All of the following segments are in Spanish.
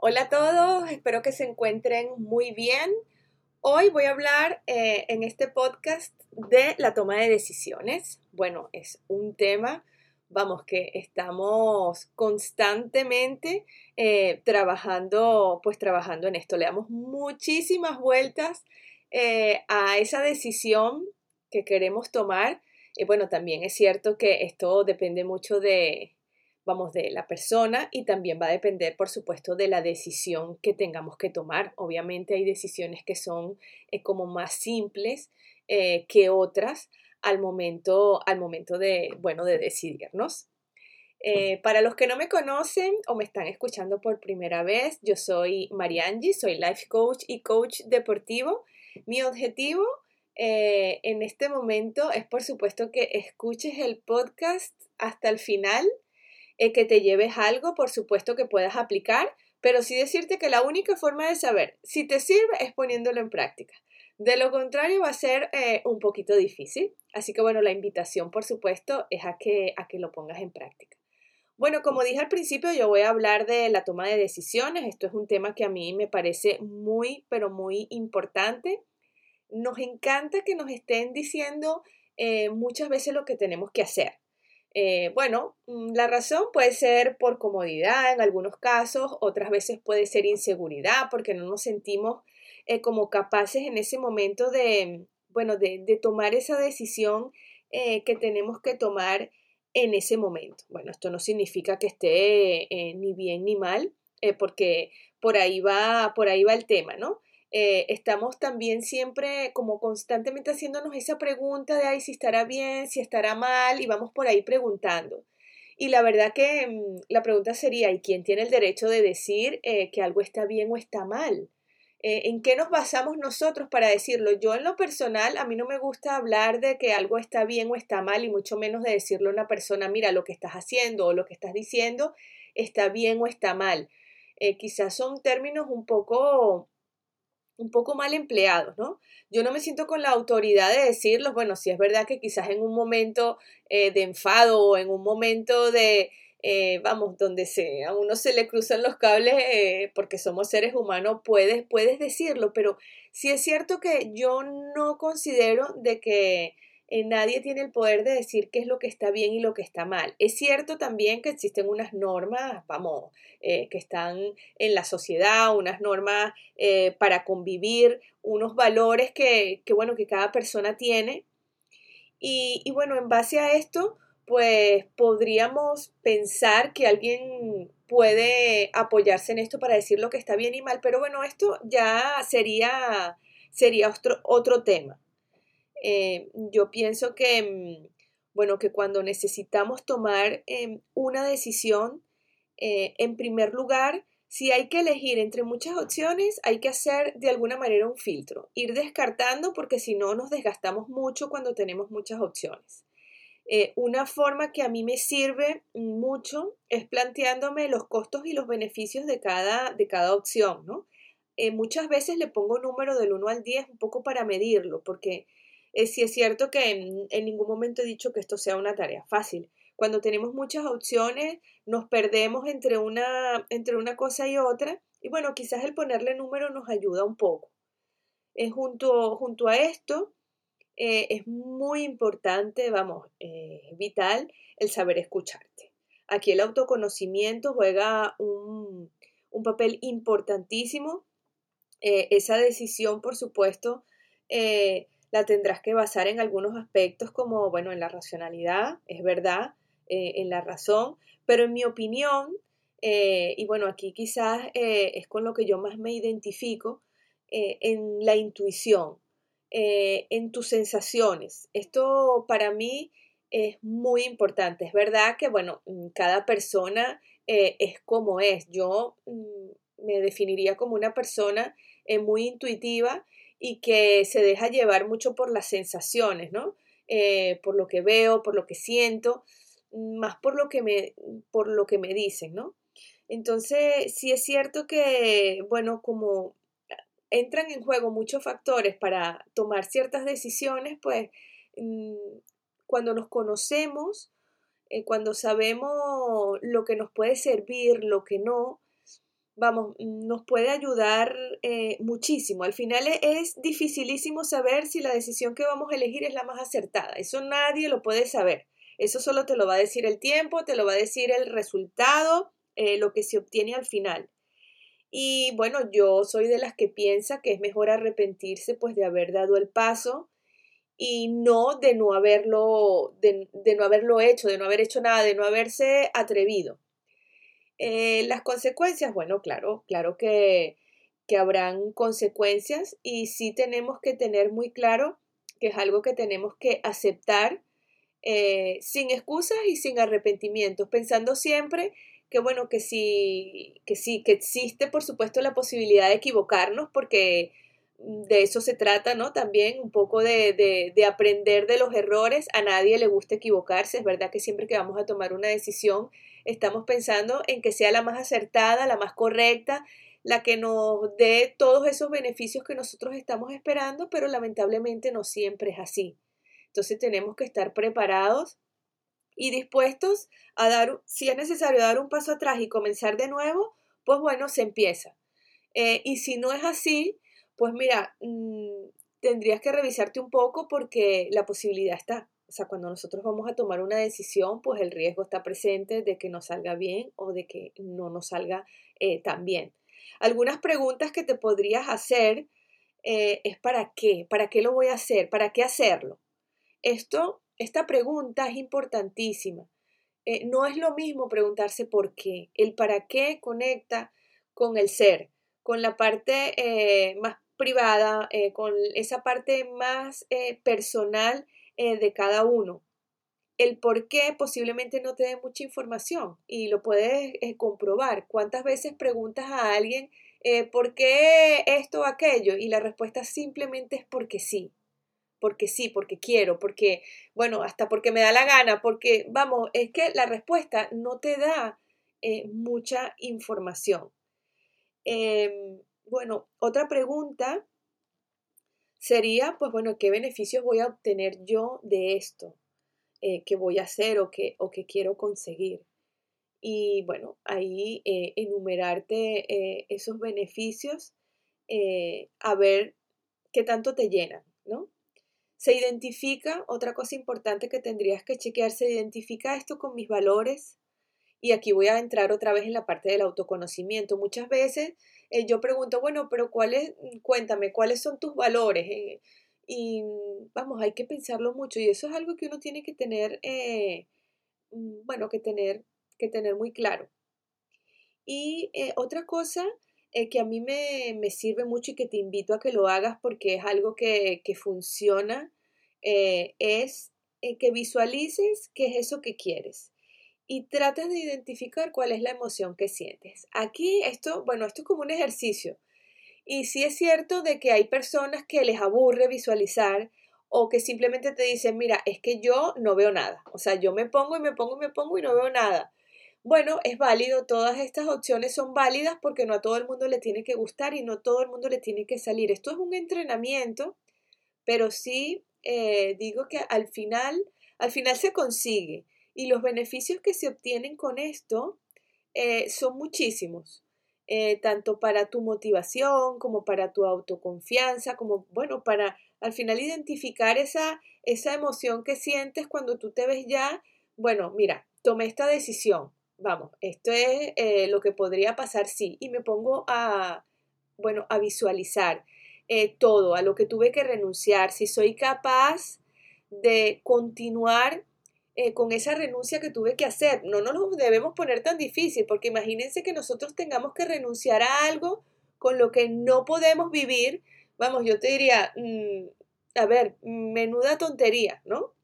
Hola a todos, espero que se encuentren muy bien. Hoy voy a hablar eh, en este podcast de la toma de decisiones. Bueno, es un tema, vamos, que estamos constantemente eh, trabajando, pues trabajando en esto. Le damos muchísimas vueltas eh, a esa decisión que queremos tomar. Y bueno, también es cierto que esto depende mucho de, vamos, de la persona y también va a depender, por supuesto, de la decisión que tengamos que tomar. Obviamente hay decisiones que son eh, como más simples eh, que otras al momento, al momento de, bueno, de decidirnos. Eh, para los que no me conocen o me están escuchando por primera vez, yo soy Mariangi, soy life coach y coach deportivo. Mi objetivo en este momento es, por supuesto, que escuches el podcast hasta el final eh, que te lleves algo, por supuesto que puedas aplicar, pero sí decirte que la única forma de saber si te sirve es poniéndolo en práctica. De lo contrario va a ser eh, un poquito difícil. Así que bueno, la invitación por supuesto es a que, a que lo pongas en práctica. Bueno, como dije al principio, yo voy a hablar de la toma de decisiones. Esto es un tema que a mí me parece muy, pero muy importante. Nos encanta que nos estén diciendo eh, muchas veces lo que tenemos que hacer. Eh, bueno, mm, la razón puede ser por comodidad en algunos casos, otras veces puede ser inseguridad porque no nos sentimos eh, como capaces en ese momento de, bueno, de, tomar esa decisión eh, que tenemos que tomar en ese momento. Bueno, esto no significa que esté ni bien ni mal, porque por ahí va, por ahí va el tema, ¿no? Eh, estamos también siempre como constantemente haciéndonos esa pregunta de, ay, si estará bien, si estará mal, y vamos por ahí preguntando. Y la verdad que mm, la pregunta sería, ¿y quién tiene el derecho de decir eh, que algo está bien o está mal? Eh, ¿En qué nos basamos nosotros para decirlo? Yo en lo personal, a mí no me gusta hablar de que algo está bien o está mal, y mucho menos de decirle a una persona, mira, lo que estás haciendo o lo que estás diciendo está bien o está mal. quizás son términos un poco un poco mal empleados, ¿no? Yo no me siento con la autoridad de decirlos, bueno, si es verdad que quizás en un momento eh, de enfado o en un momento de, eh, vamos, donde se, a uno se le cruzan los cables eh, porque somos seres humanos, puedes, puedes decirlo, pero sí es cierto que yo no considero de que eh, nadie tiene el poder de decir qué es lo que está bien y lo que está mal. Es cierto también que existen unas normas, vamos, eh, que están en la sociedad, unas normas eh, para convivir, unos valores que, bueno, que cada persona tiene. Y, y bueno, en base a esto, pues podríamos pensar que alguien puede apoyarse en esto para decir lo que está bien y mal, pero bueno, esto ya sería, sería otro, otro tema. Eh, yo pienso que, mm, bueno, que cuando necesitamos tomar em, una decisión, eh, en primer lugar, si hay que elegir entre muchas opciones, hay que hacer de alguna manera un filtro, ir descartando porque si no nos desgastamos mucho cuando tenemos muchas opciones. Eh, una forma que a mí me sirve mucho es planteándome los costos y los beneficios de cada, de cada opción, ¿no? muchas veces le pongo número del 1 al 10 un poco para medirlo, porque eh, sí es cierto que en, ningún momento he dicho que esto sea una tarea fácil. Cuando tenemos muchas opciones, nos perdemos entre una, entre una cosa y otra. Y bueno, quizás el ponerle número nos ayuda un poco. Eh, junto, junto a esto, eh, es muy importante, vamos, vital el saber escucharte. Aquí el autoconocimiento juega un, un papel importantísimo. esa decisión, por supuesto, la tendrás que basar en algunos aspectos como, bueno, en la racionalidad, es verdad, eh, en la razón, pero en mi opinión, eh, y bueno, aquí quizás eh, es con lo que yo más me identifico, en la intuición, en tus sensaciones. Esto para mí es muy importante. Es verdad que, bueno, mm, cada persona es como es. Yo mm, me definiría como una persona muy intuitiva y que se deja llevar mucho por las sensaciones, ¿no? Eh, por lo que veo, por lo que siento, más por lo que me, por lo que me dicen, ¿no? Entonces, sí es cierto que, bueno, como entran en juego muchos factores para tomar ciertas decisiones, pues mm, cuando nos conocemos, eh, cuando sabemos lo que nos puede servir, lo que no, vamos, nos puede ayudar eh, muchísimo. Al final e, es dificilísimo saber si la decisión que vamos a elegir es la más acertada. Eso nadie lo puede saber. Eso solo te lo va a decir el tiempo, te lo va a decir el resultado, eh, lo que se obtiene al final. Y bueno, yo soy de las que piensa que es mejor arrepentirse pues de haber dado el paso y no de no haberlo, de, no haberlo hecho, de no haber hecho nada, de no haberse atrevido. Eh, las consecuencias, bueno, claro, claro que, que habrán consecuencias y sí tenemos que tener muy claro que es algo que tenemos que aceptar eh, sin excusas y sin arrepentimientos, pensando siempre que bueno, que sí, que sí, que existe por supuesto la posibilidad de equivocarnos, porque de eso se trata, ¿no? También un poco de, de, de, aprender de los errores. A nadie le gusta equivocarse. Es verdad que siempre que vamos a tomar una decisión estamos pensando en que sea la más acertada, la más correcta, la que nos dé todos esos beneficios que nosotros estamos esperando, pero lamentablemente no siempre es así. Entonces tenemos que estar preparados y dispuestos a dar, si es necesario dar un paso atrás y comenzar de nuevo, pues bueno, se empieza. Eh, y si no es así, pues mira, mm, tendrías que revisarte un poco porque la posibilidad está. O sea, cuando nosotros vamos a tomar una decisión, pues el riesgo está presente de que nos salga bien o de que no nos salga eh, tan bien. Algunas preguntas que te podrías hacer eh, es ¿para qué? ¿Para qué lo voy a hacer? ¿Para qué hacerlo? Esto, esta pregunta es importantísima. Eh, no es lo mismo preguntarse por qué. El para qué conecta con el ser, con la parte más privada, con esa parte más personal de cada uno. El por qué posiblemente no te dé mucha información y lo puedes comprobar. ¿Cuántas veces preguntas a alguien por qué esto o aquello? Y la respuesta simplemente es porque sí porque sí, porque quiero, porque, bueno, hasta porque me da la gana, porque, vamos, es que la respuesta no te da eh, mucha información. Em, bueno, otra pregunta sería, pues bueno, ¿qué beneficios voy a obtener yo de esto? Eh, ¿Qué voy a hacer o qué, o qué quiero conseguir? Y bueno, ahí eh, enumerarte esos beneficios, a ver qué tanto te llenan, ¿no? Se identifica, otra cosa importante que tendrías que chequear, se identifica esto con mis valores. Y aquí voy a entrar otra vez en la parte del autoconocimiento. Muchas veces eh, yo pregunto, bueno, pero ¿cuáles, cuéntame, cuáles son tus valores? Eh, y vamos, hay que pensarlo mucho y eso es algo que uno tiene que tener, eh, mm, bueno, que tener, que tener muy claro. Y otra cosa que a mí me, sirve mucho y que te invito a que lo hagas porque es algo que, funciona, eh, es que visualices qué es eso que quieres y trates de identificar cuál es la emoción que sientes. Aquí esto, bueno, esto es como un ejercicio. Y sí es cierto de que hay personas que les aburre visualizar o que simplemente te dicen, mira, es que yo no veo nada. O sea, yo me pongo y me pongo y me pongo y no veo nada. Bueno, es válido, todas estas opciones son válidas porque no a todo el mundo le tiene que gustar y no a todo el mundo le tiene que salir. Esto es un entrenamiento, pero sí eh, digo que al final, al final se consigue y los beneficios que se obtienen con esto eh, son muchísimos. Eh, tanto para tu motivación como para tu autoconfianza, como, bueno, para al final identificar esa, esa emoción que sientes cuando tú te ves ya, bueno, mira, tomé esta decisión, vamos, esto es eh, lo que podría pasar, sí, y me pongo a, bueno, a visualizar todo, a lo que tuve que renunciar, si soy capaz de continuar eh, con esa renuncia que tuve que hacer. No nos lo debemos poner tan difícil, porque imagínense que nosotros tengamos que renunciar a algo con lo que no podemos vivir. Vamos, yo te diría, mm, a ver, menuda tontería, ¿no?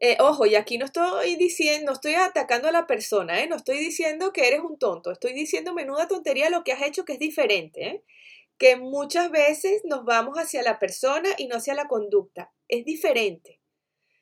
Eh, ojo, y aquí no estoy diciendo, no estoy atacando a la persona, ¿eh? no estoy diciendo que eres un tonto, estoy diciendo menuda tontería lo que has hecho que es diferente, que muchas veces nos vamos hacia la persona y no hacia la conducta, es diferente.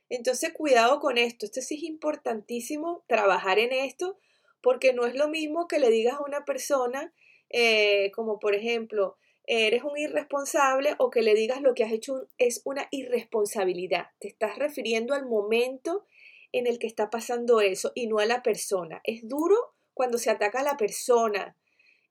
Entonces, cuidado con esto, esto sí es importantísimo trabajar en esto, porque no es lo mismo que le digas a una persona, eh, como por ejemplo, eres un irresponsable o que le digas lo que has hecho es una irresponsabilidad. Te estás refiriendo al momento en el que está pasando eso y no a la persona. Es duro cuando se ataca a la persona.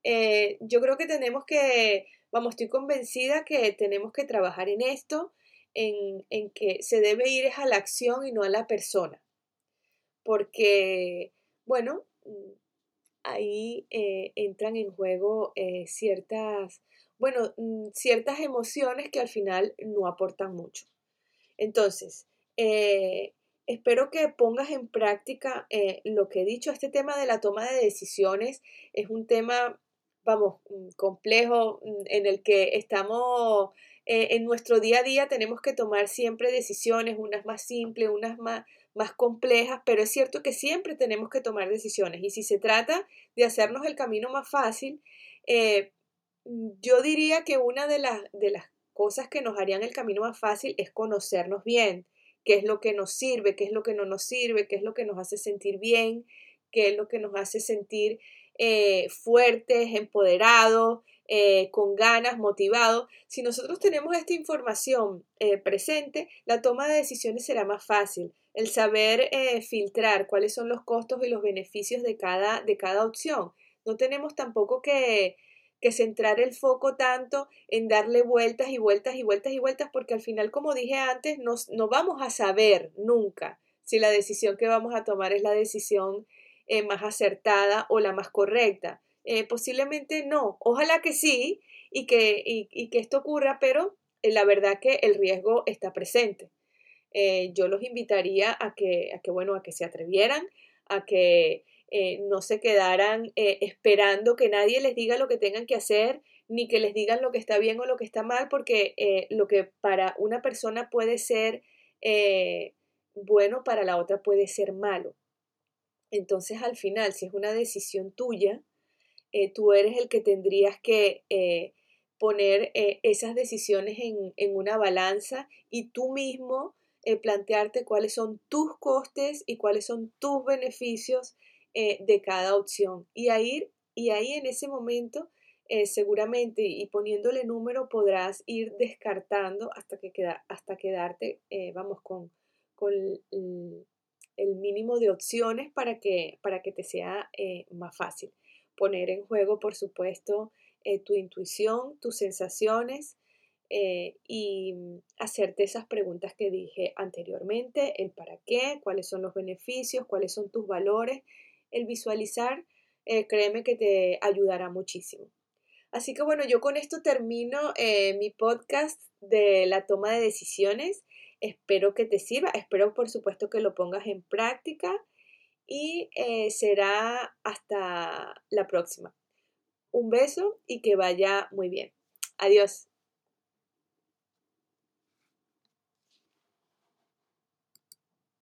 eh, yo creo que tenemos que, vamos, estoy convencida que tenemos que trabajar en esto, en, en que se debe ir a la acción y no a la persona. Porque, bueno, ahí eh, entran en juego eh, ciertas, bueno, mm, ciertas emociones que al final no aportan mucho. Entonces, eh, espero que pongas en práctica lo que he dicho. Este tema de la toma de decisiones es un tema, vamos, mm, complejo mm, en el que estamos en nuestro día a día, tenemos que tomar siempre decisiones, unas más simples, unas más más complejas, pero es cierto que siempre tenemos que tomar decisiones. Y si se trata de hacernos el camino más fácil, eh, yo diría que una de las, de las cosas que nos harían el camino más fácil es conocernos bien, qué es lo que nos sirve, qué es lo que no nos sirve, qué es lo que nos hace sentir bien, qué es lo que nos hace sentir eh, fuertes, empoderados, eh, con ganas, motivados. Si nosotros tenemos esta información presente, la toma de decisiones será más fácil el saber eh, filtrar cuáles son los costos y los beneficios de cada, de cada opción. No tenemos tampoco que, que centrar el foco tanto en darle vueltas y vueltas y vueltas y vueltas, porque al final, como dije antes, no vamos a saber nunca si la decisión que vamos a tomar es la decisión eh, más acertada o la más correcta. Eh, posiblemente no, ojalá que sí y que, y que esto ocurra, pero la verdad que el riesgo está presente. Eh, yo los invitaría a que, a que, bueno, a que se atrevieran, a que eh, no se quedaran eh, esperando que nadie les diga lo que tengan que hacer, ni que les digan lo que está bien o lo que está mal, porque lo que para una persona puede ser bueno, para la otra puede ser malo. Entonces, al final, si es una decisión tuya, tú eres el que tendrías que poner esas decisiones en, en, una balanza y tú mismo eh, plantearte cuáles son tus costes y cuáles son tus beneficios eh, de cada opción. Y ahí, y ahí en ese momento, eh, seguramente, y poniéndole número, podrás ir descartando hasta, que queda, hasta quedarte, vamos, con, con el, mínimo de opciones para que, para que te sea más fácil. Poner en juego, por supuesto, tu intuición, tus sensaciones, eh, y hacerte esas preguntas que dije anteriormente, el para qué, cuáles son los beneficios, cuáles son tus valores, el visualizar, eh, créeme que te ayudará muchísimo. Así que bueno, yo con esto termino eh, mi podcast de la toma de decisiones. Espero que te sirva, espero por supuesto que lo pongas en práctica y será hasta la próxima. Un beso y que vaya muy bien. Adiós.